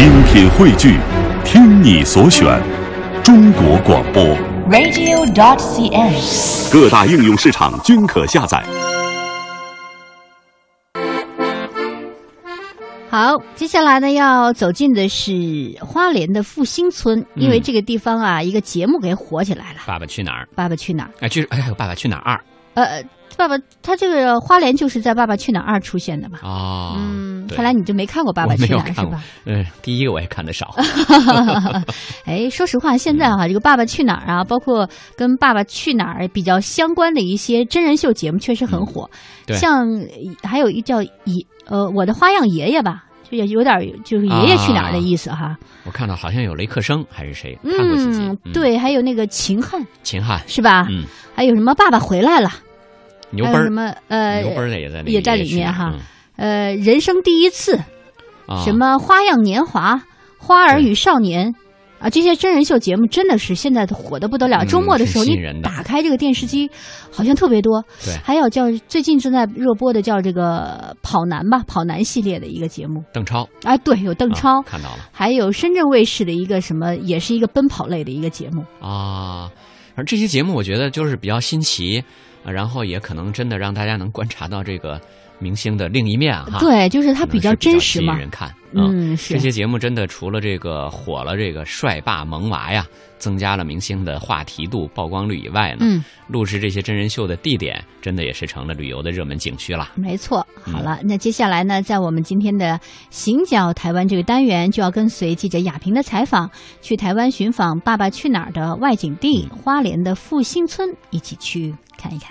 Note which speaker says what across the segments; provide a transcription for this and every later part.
Speaker 1: 精品汇聚，听你所选，中国广播。
Speaker 2: radio.cn。
Speaker 1: 各大应用市场均可下载。
Speaker 3: 好，接下来呢要走进的是花莲的复兴村，因为这个地方啊，一个节目给火起来了，《
Speaker 4: 爸爸去哪儿？
Speaker 3: 爸爸去哪儿》。
Speaker 4: 哎，就是哎，还有《爸爸去哪儿二》
Speaker 3: 呃，爸爸，他这个花莲就是在《爸爸去哪儿二》出现的吧？
Speaker 4: 哦。
Speaker 3: 嗯，看来你就没看过《爸爸去哪儿》是吧？，
Speaker 4: 嗯，第一个我也看的少。
Speaker 3: 哎，说实话，现在哈、这个《爸爸去哪儿》啊，包括跟《爸爸去哪儿》比较相关的一些真人秀节目，确实很火。
Speaker 4: 对
Speaker 3: 像呃还有一叫爷呃我的花样爷爷吧，就也有点就是爷爷去哪儿的意思哈。
Speaker 4: 我看到好像有雷克生还是谁看过几集
Speaker 3: 嗯，，对，还有那个秦汉
Speaker 4: 秦汉，
Speaker 3: 是吧？
Speaker 4: 嗯，
Speaker 3: 还有什么爸爸回来了，
Speaker 4: 牛奔
Speaker 3: 什么呃
Speaker 4: 牛奔也在那个
Speaker 3: 也在里面哈
Speaker 4: 嗯
Speaker 3: 呃人生第一次，
Speaker 4: 啊
Speaker 3: 什么花样年华、花儿与少年。啊，这些真人秀节目真的是现在火的不得了。
Speaker 4: 嗯
Speaker 3: 周末的时候，你打开这个电视机，好像特别多。
Speaker 4: 对
Speaker 3: 还有叫最近正在热播的叫这个跑男吧，跑男系列的一个节目。
Speaker 4: 邓超，
Speaker 3: 啊，对，有邓
Speaker 4: 啊
Speaker 3: 超，
Speaker 4: 看到了
Speaker 3: 还有深圳卫视的一个什么，也是一个奔跑类的一个节目。
Speaker 4: 啊。而这些节目我觉得就是比较新奇，啊然后也可能真的让大家能观察到这个明星的另一面哈。
Speaker 3: 对，就是
Speaker 4: 他比较
Speaker 3: 真实嘛。
Speaker 4: 引人看。
Speaker 3: 嗯，是
Speaker 4: 这些节目真的除了这个火了这个帅爸萌娃呀，增加了明星的话题度、曝光率以外呢，
Speaker 3: 嗯，
Speaker 4: 录制这些真人秀的地点真的也是成了旅游的热门景区了。
Speaker 3: 没错。
Speaker 4: 嗯
Speaker 3: 好了，那接下来呢，在我们今天的“行脚台湾”这个单元，就要跟随记者亚萍的采访，去台湾寻访《爸爸去哪儿》的外景地
Speaker 4: 嗯
Speaker 3: 花莲的复兴村，一起去看一看。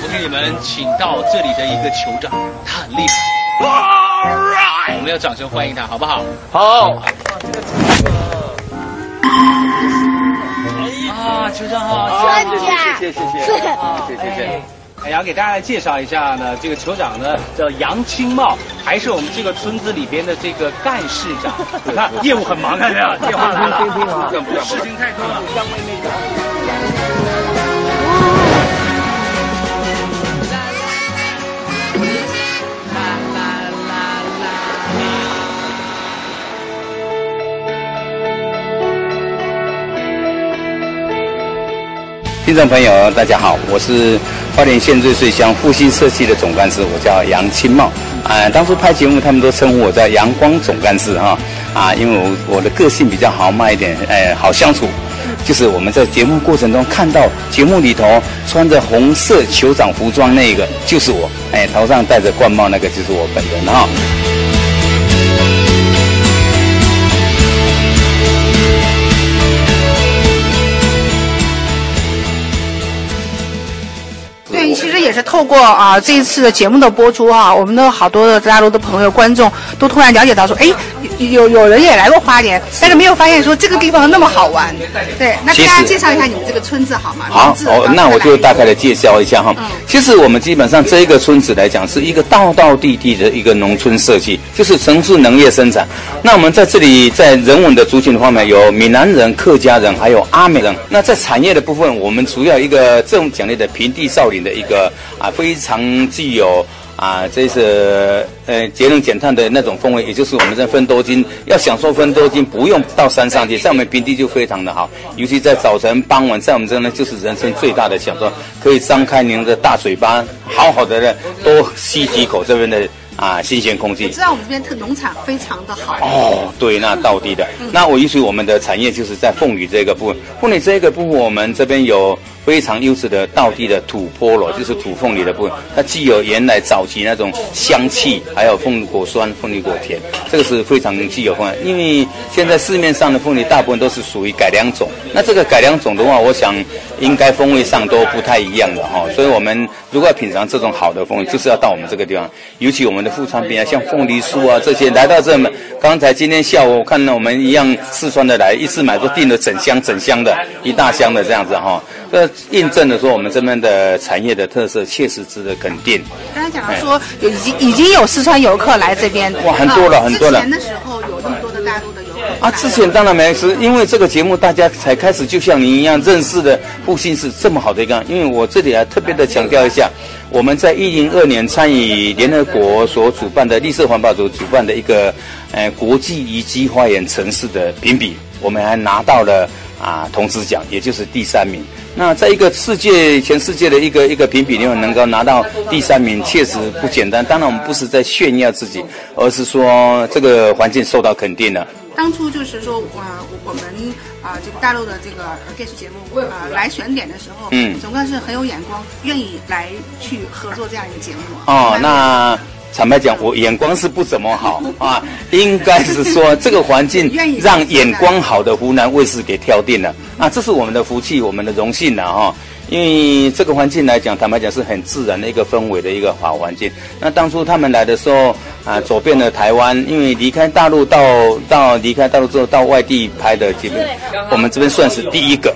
Speaker 5: 我给你们请到这里的一个酋长，他很厉害。我们要掌声欢迎他，好不好？好。啊，酋长好，谢谢。谢谢谢谢谢谢谢。哎，要给大家来介绍一下呢，这个酋长呢叫杨清茂，还是我们这个村子里边的这个干事长。你看 业务很忙，看见没有，电话来了，事情太多了。
Speaker 6: 听众朋友，大家好，我是花莲县瑞穗乡复兴社区的总干事，我叫杨清茂。啊、当初拍节目，他们都称呼我叫阳光总干事哈。啊，因为我我的个性比较豪迈一点，哎，好相处。就是我们在节目过程中看到节目里头穿着红色酋长服装那个就是我，哎，头上戴着冠帽那个就是我本人哈。
Speaker 7: 也是透过啊这一次的节目的播出啊，我们的好多的大陆的朋友、观众都突然了解到说，哎，有有人也来过花莲，但是没有发现说这个地方那么好玩。对，那给大家介绍一下你们这个村子好吗？
Speaker 6: 好哦，那我就大概
Speaker 7: 的。
Speaker 6: 介绍一下哈。其实我们基本上这一个村子来讲，是一个道道地地的一个农村设计，就是城市农业生产。那我们在这里在人文的族群方面，有闽南人、客家人，还有阿美人。那在产业的部分，我们主要一个这种奖励的平地少林的一个啊，非常具有。啊，这是呃节能减碳的那种氛围，也就是我们在分多金要享受分多金，不用到山上去，在我们平地就非常的好，尤其在早晨、傍晚，在我们这呢就是人生最大的享受，可以张开您的大嘴巴，好好的呢多吸几口这边的啊新鲜空气
Speaker 7: 知。道我们这边特农场非常的好。
Speaker 6: 哦，对，那到地的。那我也许我们的产业就是在凤梨这个部分，凤梨这个部分我们这边有非常优质的道地的土菠萝，就是土凤梨的部分，它既有原来早期那种香气，还有凤梨果酸、凤梨果甜，这个是非常具有风味。因为现在市面上的凤梨大部分都是属于改良种，那这个改良种的话，我想应该风味上都不太一样的哈、所以我们如果要品尝这种好的凤梨，就是要到我们这个地方，尤其我们的。副产品啊，像凤梨酥啊这些，来到这们刚才今天下午看到我们一样四川的来，一次买都订了整箱整箱的，一大箱的这样子哈。这印证了说我们这边的产业的特色确实值得肯定。
Speaker 7: 刚才讲到说有已经已经有四川游客来这边，
Speaker 6: 哇，很多了很多了。
Speaker 7: 之前的时候有
Speaker 6: 啊，之前当然没，是因为这个节目大家才开始，就像您一样认识的复兴是这么好的一个。因为我这里还特别的强调一下，我们在一零二年参与联合国所主办的绿色环保组主办的一个呃国际遗迹花园城市的评比，我们还拿到了啊铜质奖，也就是第三名。那在一个世界全世界的一个一个评比里面能够拿到第三名，确实不简单。当然，我们不是在炫耀自己，而是说这个环境受到肯定了。
Speaker 7: 当初就是说，啊，我们啊，这个大陆的这个电视节目啊来选点的时候，嗯，总算是很有眼光，愿意来去合作这样一个节目。
Speaker 6: 哦，那。坦白讲，我眼光是不怎么好 啊，应该是说 这个环境让眼光好的湖南卫视给挑定了啊，这是我们的福气，我们的荣幸了哈。因为这个环境来讲，坦白讲是很自然的一个氛围的一个好环境。那当初他们来的时候啊，走遍了台湾，因为离开大陆到到离开大陆之后到外地拍的基本，我们这边算是第一个。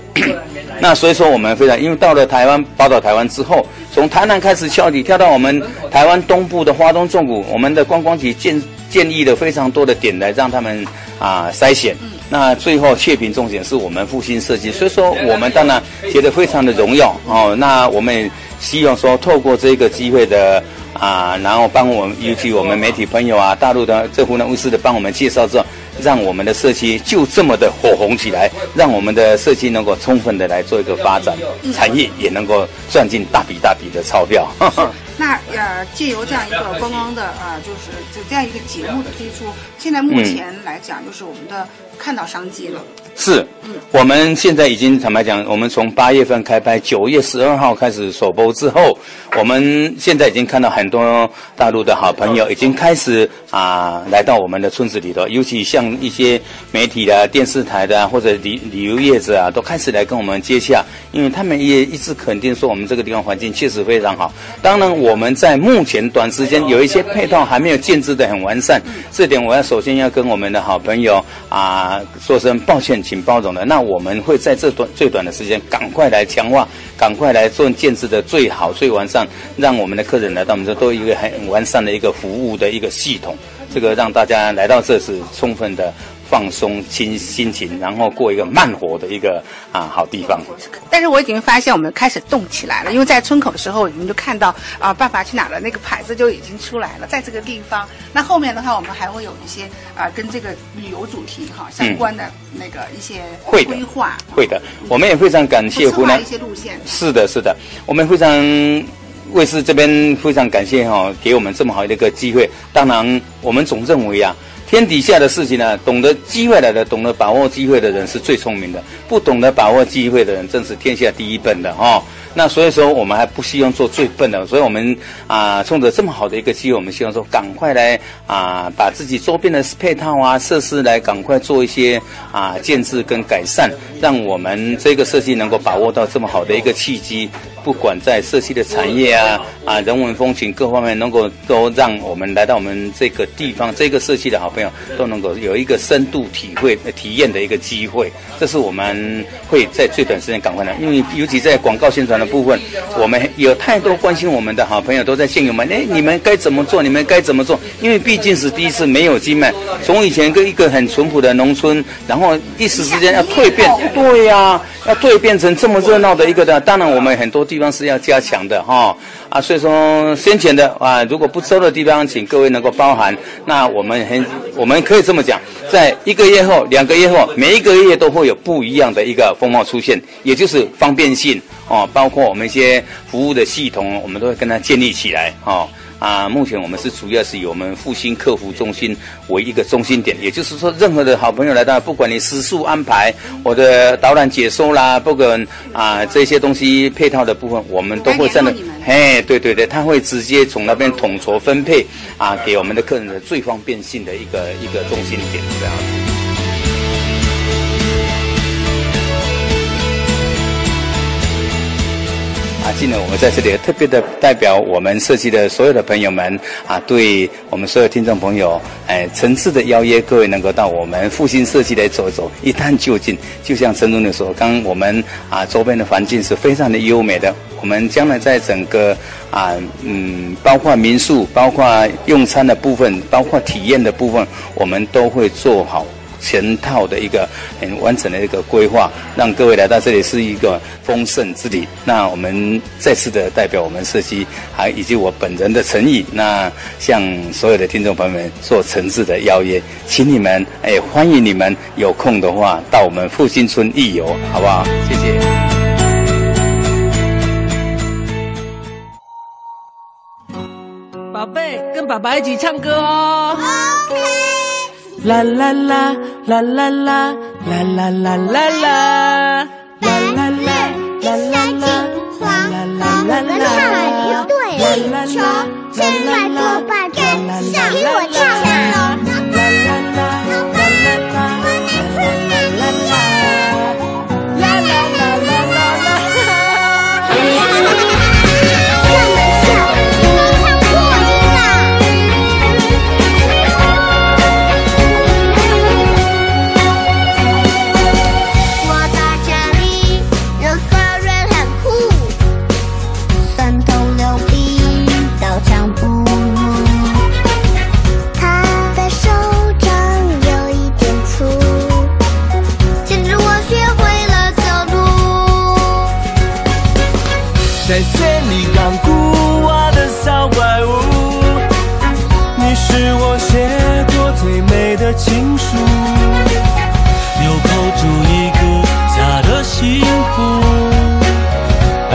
Speaker 6: 那所以说我们非常，因为到了台湾报道台湾之后。从台南开始跳底，跳到我们台湾东部的花东纵谷，我们的观光局建建议了非常多的点来让他们啊筛选。那最后确评重点是我们复兴设计，所以说我们当然觉得非常的荣耀哦。那我们希望说透过这个机会的啊，然后帮我们尤其我们媒体朋友啊，大陆的这湖南卫视的帮我们介绍之后。让我们的社区就这么的火红起来，让我们的社区能够充分的来做一个发展，产业也能够赚进大笔大笔的钞票。
Speaker 7: 那呃，借由这样一个 观光的呃，就是就这样一个节目的推出，现在目前来讲，就是我们的看到商机了。
Speaker 6: 是，我们现在已经坦白讲，我们从八月份开拍，九月十二号开始首播之后，我们现在已经看到很多大陆的好朋友已经开始啊来到我们的村子里头，尤其像一些媒体的、电视台的或者旅旅游业者啊，都开始来跟我们接洽，因为他们也一直肯定说我们这个地方环境确实非常好。当然，我们在目前短时间有一些配套还没有建制的很完善，这点我要首先要跟我们的好朋友啊啊说声抱歉。请包容的，那我们会在这段最短的时间，赶快来强化，赶快来做建设的最好、最完善，让我们的客人来到我们这都有一个很完善的一个服务的一个系统，这个让大家来到这是充分的。放松心心情，然后过一个慢活的一个啊好地方。
Speaker 7: 但是我已经发现我们开始动起来了，因为在村口的时候，你们就看到啊《爸爸去哪儿》的那个牌子就已经出来了，在这个地方。那后面的话，我们还会有一些啊跟这个旅游主题哈相关的那个一些会规划。
Speaker 6: 会的，我们也非常感谢湖南
Speaker 7: 一些路线。
Speaker 6: 是的，是的，我们非常卫视这边非常感谢哈，给我们这么好的一个机会。当然，我们总认为啊。天底下的事情呢，懂得机会来的，懂得把握机会的人是最聪明的；不懂得把握机会的人，正是天下第一笨的哈。那所以说，我们还不希望做最笨的，所以我们啊，冲着这么好的一个机会，我们希望说，赶快来啊，把自己周边的配套啊、设施来赶快做一些啊建制跟改善，让我们这个设计能够把握到这么好的一个契机。不管在社区的产业啊啊人文风情各方面，能够都让我们来到我们这个地方这个社区的好朋友都能够有一个深度体会体验的一个机会，这是我们会在最短时间赶快来，因为尤其在广告宣传的部分，我们有太多关心我们的好朋友都在线友们，哎，你们该怎么做？你们该怎么做？因为毕竟是第一次没有经脉，从以前一个一个很淳朴的农村，然后一时之间要蜕变，对呀。要蜕变成这么热闹的一个的，当然我们很多地方是要加强的哈啊，所以说先前的啊，如果不收的地方，请各位能够包涵。那我们很，我们可以这么讲，在一个月后、两个月后，每一个月都会有不一样的一个风貌出现，也就是方便性哦，包括我们一些服务的系统，我们都会跟它建立起来哦。目前我们是主要是以我们复兴客服中心为一个中心点，也就是说，任何的好朋友来到，不管你食宿安排，我的导览解说啦，不管啊这些东西配套的部分，我们都会在那，嘿，对对对，他会直接从那边统筹分配啊，给我们的客人的最方便性的一个一个中心点这样子。近呢我们在这里特别的代表我们设计的所有的朋友们啊，对我们所有听众朋友，哎，诚挚的邀约各位能够到我们复兴设计来走一走，一探究竟。就像陈总你说，刚我们啊周边的环境是非常的优美的，我们将来在整个啊嗯，包括民宿、包括用餐的部分、包括体验的部分，我们都会做好。全套的一个很完整的一个规划，让各位来到这里是一个丰盛之旅。那我们再次的代表我们社区，还以及我本人的诚意，那向所有的听众朋友们做诚挚的邀约，请你们哎，欢迎你们有空的话到我们复兴村一游，好不好？谢谢。
Speaker 2: 宝贝，跟爸爸一起唱歌哦。OK。啦啦啦啦啦啦啦啦啦啦啦啦啦啦啦啦啦黄黄的彩对球，现在多半跟上，听我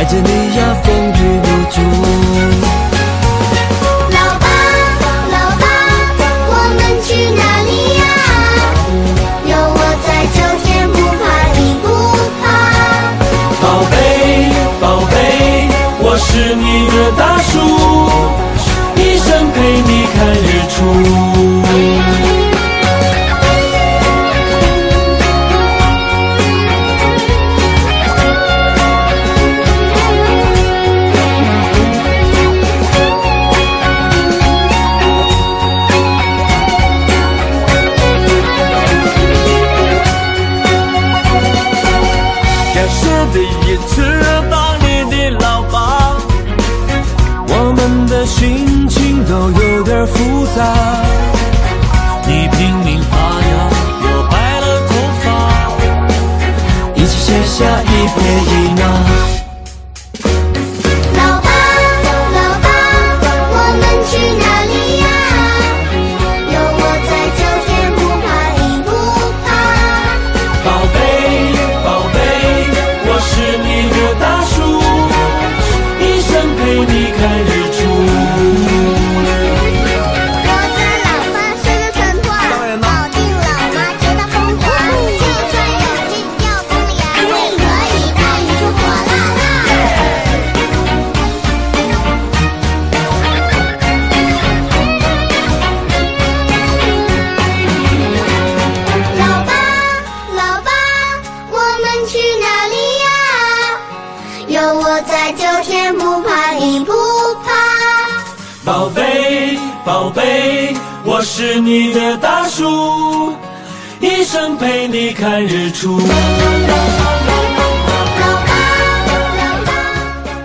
Speaker 2: 着你呀风雨无阻。
Speaker 3: 我
Speaker 8: 是你的大树，一生陪你看日出。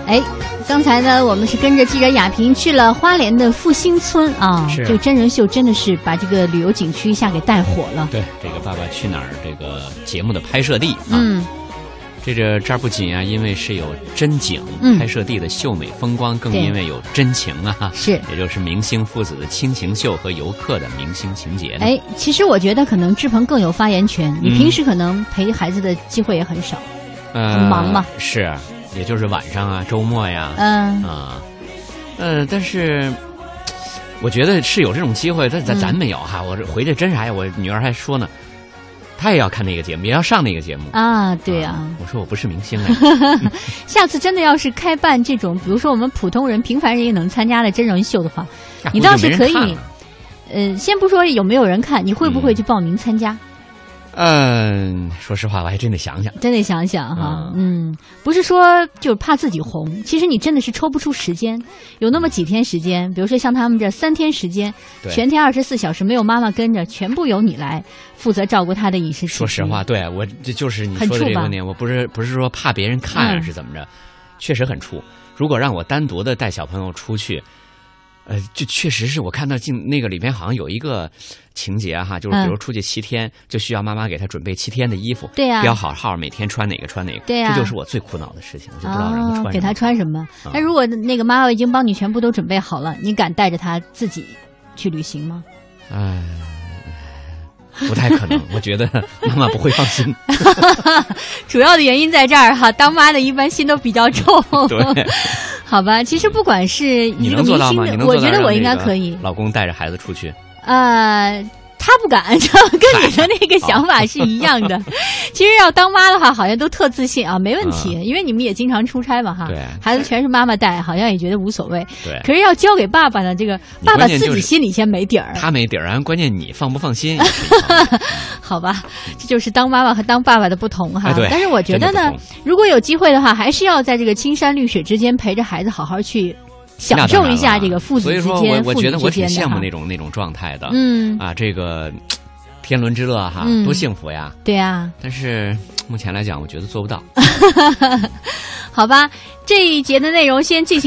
Speaker 3: 哎，刚才呢，我们是跟着记者亚萍去了花莲的复兴村啊，这个真人秀真的是把这个旅游景区一下给带火了。
Speaker 4: 对，这个《爸爸去哪儿》这个节目的拍摄地啊，这个这儿不仅啊，因为是有真景拍摄地的秀美风光，更因为有真情啊，
Speaker 3: 是，
Speaker 4: 也就是明星父子的亲情秀和游客的明星情节。
Speaker 3: 哎，其实我觉得可能志鹏更有发言权，你平时可能陪孩子的机会也很少，很忙嘛。
Speaker 4: 是。也就是晚上啊，周末呀，嗯啊，呃，但是我觉得是有这种机会，但咱咱没有哈。我这回去真啥呀？我女儿还说呢，她也要看那个节目，也要上那个节目
Speaker 3: 啊。对呀，
Speaker 4: 我说我不是明星啊。
Speaker 3: 下次真的要是开办这种，比如说我们普通人、平凡人也能参加的真人秀的话，你倒是可以。呃，先不说有没有人看，你会不会去报名参加？
Speaker 4: 嗯，说实话，我还真得想想，
Speaker 3: 真得想想哈。嗯，不是说就是怕自己红，其实你真的是抽不出时间，有那么几天时间，比如说像他们这三天时间，全天二十四小时没有妈妈跟着，全部由你来负责照顾他的饮食。
Speaker 4: 说实话，对我这就是你说的这个问题，我不是不是说怕别人看是怎么着，确实很怵。如果让我单独的带小朋友出去。呃，就确实是我看到进那个里边好像有一个情节哈，就是比如出去七天，就需要妈妈给他准备七天的衣服，
Speaker 3: 对呀，
Speaker 4: 标好号，每天穿哪个穿哪个，
Speaker 3: 对呀，
Speaker 4: 这就是我最苦恼的事情，我就不知道让他穿
Speaker 3: 给他穿什么。那如果那个妈妈已经帮你全部都准备好了，你敢带着他自己去旅行吗？
Speaker 4: 哎，不太可能，我觉得妈妈不会放心。
Speaker 3: 主要的原因在这儿哈，当妈的一般心都比较重。
Speaker 4: 对。
Speaker 3: 好吧，其实不管是
Speaker 4: 你能做到吗？
Speaker 3: 我觉得我应该可以。
Speaker 4: 老公带着孩子出去。
Speaker 3: 呃。他不敢，跟你的那个想法是一样的。其实要当妈的话，好像都特自信啊，没问题，因为你们也经常出差嘛，哈。
Speaker 4: 对。
Speaker 3: 孩子全是妈妈带，好像也觉得无所谓。
Speaker 4: 对。
Speaker 3: 可是要交给爸爸呢，这个爸爸自己心里先没底儿。
Speaker 4: 他没底儿，然后关键你放不放心？
Speaker 3: 好吧，这就是当妈妈和当爸爸的不同哈。
Speaker 4: 对。
Speaker 3: 但是我觉得呢，如果有机会的话，还是要在这个青山绿水之间陪着孩子好好去。享受一下这个父子之间、
Speaker 4: 父女之间羡慕那种那种状态的。
Speaker 3: 嗯
Speaker 4: 啊，这个天伦之乐哈，多幸福呀！
Speaker 3: 对呀，
Speaker 4: 但是目前来讲，我觉得做不到。
Speaker 3: 好吧，这一节的内容先进行。